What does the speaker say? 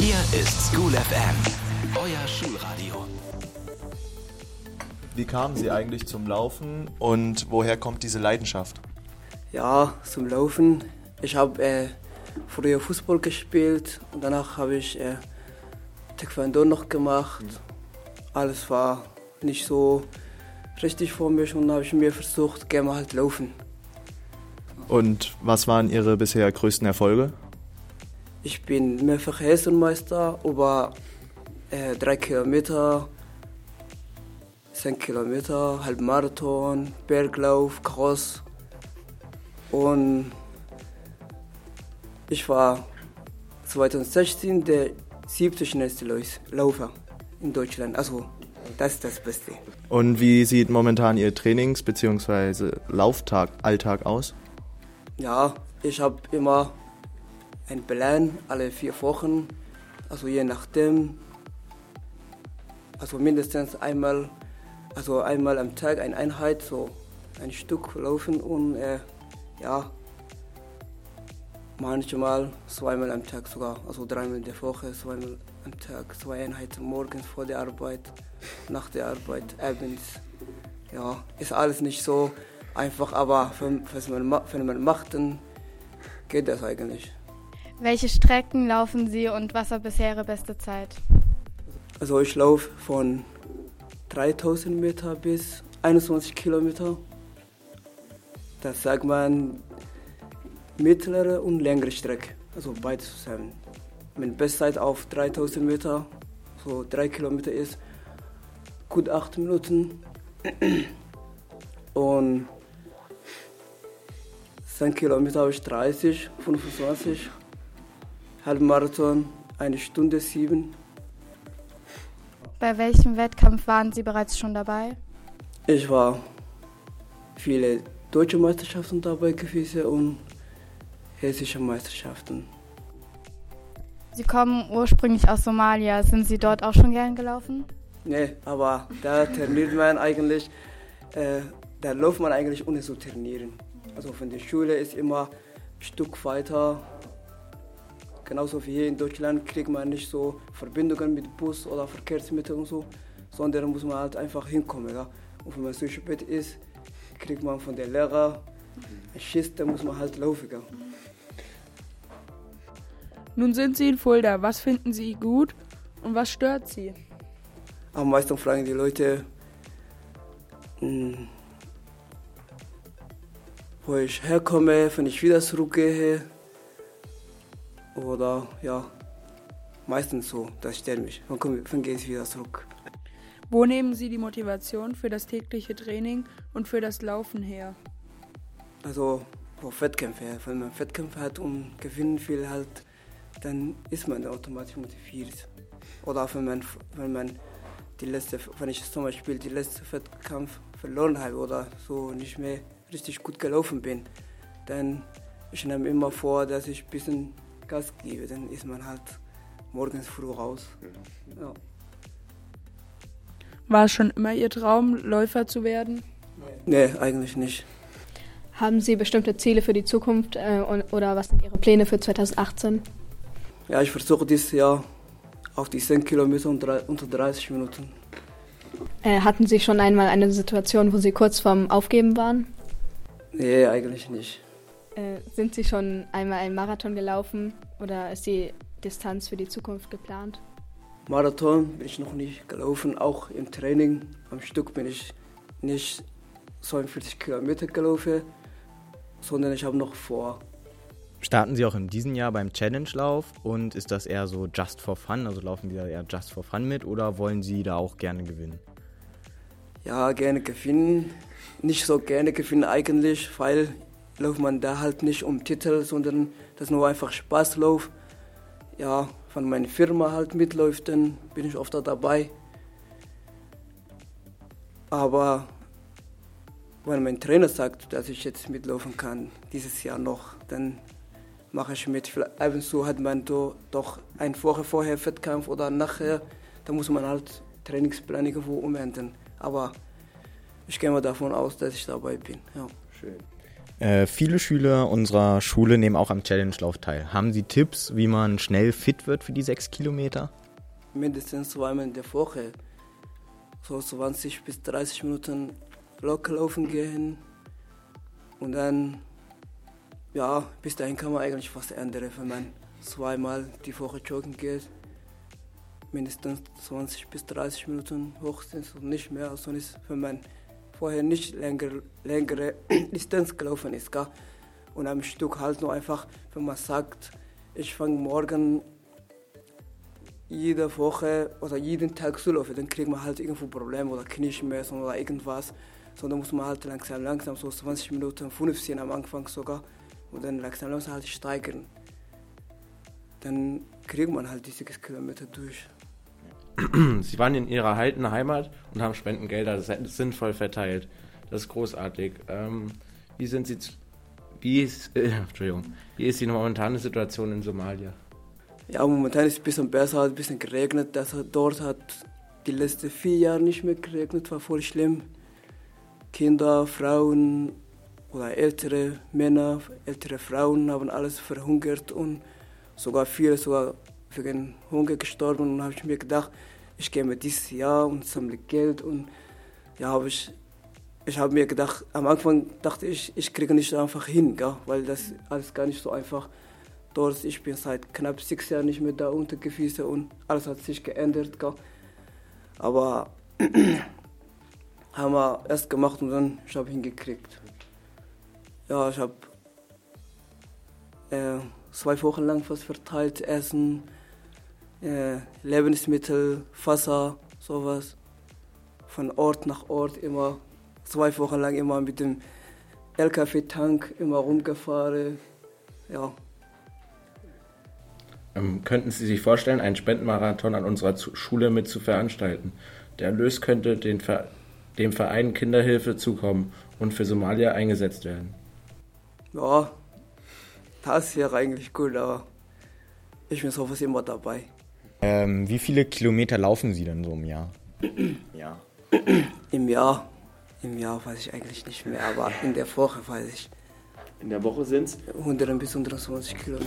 Hier ist School FM, euer Schulradio. Wie kamen Sie eigentlich zum Laufen und woher kommt diese Leidenschaft? Ja, zum Laufen. Ich habe äh, früher Fußball gespielt und danach habe ich äh, Taekwondo noch gemacht. Alles war nicht so richtig für mich und habe ich mir versucht, gerne halt laufen. Und was waren Ihre bisher größten Erfolge? Ich bin mehrfach Hessenmeister über äh, drei Kilometer, zehn Kilometer, Halbmarathon, Berglauf, Cross und ich war 2016 der siebte schnellste Laufer in Deutschland. Also das ist das Beste. Und wie sieht momentan Ihr Trainings- bzw. Lauftag, Alltag aus? Ja, ich habe immer einen Plan alle vier Wochen, also je nachdem. Also mindestens einmal, also einmal am Tag eine Einheit, so ein Stück laufen und äh, ja, manchmal zweimal am Tag sogar, also dreimal in der Woche, zweimal am Tag, zwei Einheiten morgens vor der Arbeit, nach der Arbeit, abends. Ja, ist alles nicht so einfach, aber wenn, man, ma- wenn man macht, dann geht das eigentlich. Welche Strecken laufen Sie und was war bisher Ihre beste Zeit? Also ich laufe von 3000 Meter bis 21 Kilometer. Das sagt man mittlere und längere Strecke, also beides zusammen. Meine Bestzeit auf 3000 Meter, so 3 Kilometer ist gut 8 Minuten. Und 10 Kilometer habe ich 30, 25. Halbmarathon eine Stunde 7. Bei welchem Wettkampf waren Sie bereits schon dabei? Ich war viele deutsche Meisterschaften dabei gewesen und hessische Meisterschaften. Sie kommen ursprünglich aus Somalia. Sind Sie dort auch schon gern gelaufen? Nee, aber da trainiert man eigentlich, äh, da läuft man eigentlich ohne zu trainieren. Also von der Schule ist immer ein Stück weiter. Genauso wie hier in Deutschland kriegt man nicht so Verbindungen mit Bus oder Verkehrsmitteln und so, sondern muss man halt einfach hinkommen. Ja? Und wenn man so spät ist, kriegt man von der Lehrer ein Schiss, da muss man halt laufen. Ja? Nun sind Sie in Fulda. Was finden Sie gut und was stört Sie? Am meisten fragen die Leute, mh, wo ich herkomme, wenn ich wieder zurückgehe. Oder ja, meistens so, das stört mich. Wann, komme, wann gehe ich wieder zurück? Wo nehmen Sie die Motivation für das tägliche Training und für das Laufen her? Also, wo Wettkämpfe, wenn man Wettkämpfe hat und gewinnen will, halt, dann ist man automatisch motiviert. Oder wenn man, wenn man die letzte, wenn ich zum Beispiel die letzte Wettkampf verloren habe oder so nicht mehr richtig gut gelaufen bin, dann ich nehme immer vor, dass ich ein bisschen Gas gebe. Dann ist man halt morgens früh raus. Ja. War es schon immer Ihr Traum, Läufer zu werden? Nee, eigentlich nicht. Haben Sie bestimmte Ziele für die Zukunft äh, oder was sind Ihre Pläne für 2018? Ja, ich versuche dieses Jahr auf die 10 Kilometer unter 30 Minuten. Äh, hatten Sie schon einmal eine Situation, wo Sie kurz vorm Aufgeben waren? Nee, eigentlich nicht. Äh, sind Sie schon einmal einen Marathon gelaufen oder ist die Distanz für die Zukunft geplant? Marathon bin ich noch nicht gelaufen, auch im Training am Stück bin ich nicht 42 Kilometer gelaufen, sondern ich habe noch vor. Starten Sie auch in diesem Jahr beim Challenge-Lauf und ist das eher so just for fun? Also laufen Sie da eher just for fun mit oder wollen Sie da auch gerne gewinnen? Ja, gerne gewinnen. Nicht so gerne gewinnen eigentlich, weil läuft man da halt nicht um Titel, sondern das ist nur einfach Spaßlauf. Ja, wenn meine Firma halt mitläuft, dann bin ich oft da dabei. Aber wenn mein Trainer sagt, dass ich jetzt mitlaufen kann, dieses Jahr noch, dann mache ich mit. Ab und hat man do, doch eine Woche vorher Wettkampf oder nachher, da muss man halt Trainingsplan irgendwo umändern. Aber ich gehe mal davon aus, dass ich dabei bin. Ja. Schön. Äh, viele Schüler unserer Schule nehmen auch am Challenge-Lauf teil. Haben Sie Tipps, wie man schnell fit wird für die sechs Kilometer? Mindestens zweimal in der Woche. So 20 bis 30 Minuten locker laufen gehen. Und dann, ja, bis dahin kann man eigentlich was ändern, wenn man zweimal die Woche joggen geht. Mindestens 20 bis 30 Minuten höchstens und nicht mehr. Sonst, wenn man vorher nicht länger, längere Distanz gelaufen ist. Gell? Und am Stück halt nur einfach, wenn man sagt, ich fange morgen jede Woche oder jeden Tag zu laufen, dann kriegt man halt irgendwo Probleme oder Knieschmerzen oder irgendwas. Sondern muss man halt langsam, langsam, so 20 Minuten, 15 am Anfang sogar, und dann langsam, langsam halt steigern. Dann kriegt man halt die 6 Kilometer durch. Sie waren in ihrer alten Heimat und haben Spendengelder sinnvoll verteilt. Das ist großartig. Ähm, wie sind Sie, wie ist, äh, Entschuldigung, wie ist die momentane Situation in Somalia? Ja, momentan ist es ein bisschen besser, hat ein bisschen geregnet. Das hat, dort hat die letzten vier Jahre nicht mehr geregnet, war voll schlimm. Kinder, Frauen oder ältere Männer, ältere Frauen haben alles verhungert und sogar viele sogar wegen Hunger gestorben. Und habe ich mir gedacht, ich gehe mit dieses Jahr und sammle Geld und ja, habe ich ich habe mir gedacht, am Anfang dachte ich, ich kriege nicht einfach hin, gell? weil das alles gar nicht so einfach dort. Ich bin seit knapp sechs Jahren nicht mehr da unter und alles hat sich geändert. Gell? Aber haben wir erst gemacht und dann ich habe hingekriegt. Ja, ich habe äh, zwei Wochen lang was verteilt, Essen, äh, Lebensmittel, Wasser, sowas. Von Ort nach Ort immer, zwei Wochen lang immer mit dem LKW-Tank immer rumgefahren. Ja. Ähm, könnten Sie sich vorstellen, einen Spendenmarathon an unserer Schule mit zu veranstalten? Der Erlös könnte den Ver dem Verein Kinderhilfe zukommen und für Somalia eingesetzt werden. Ja, das wäre eigentlich gut, aber ich bin sowas immer dabei. Ähm, wie viele Kilometer laufen Sie denn so im Jahr? ja. Im Jahr? Im Jahr weiß ich eigentlich nicht mehr, aber in der Woche weiß ich. In der Woche sind es? 100 bis 120 Kilometer.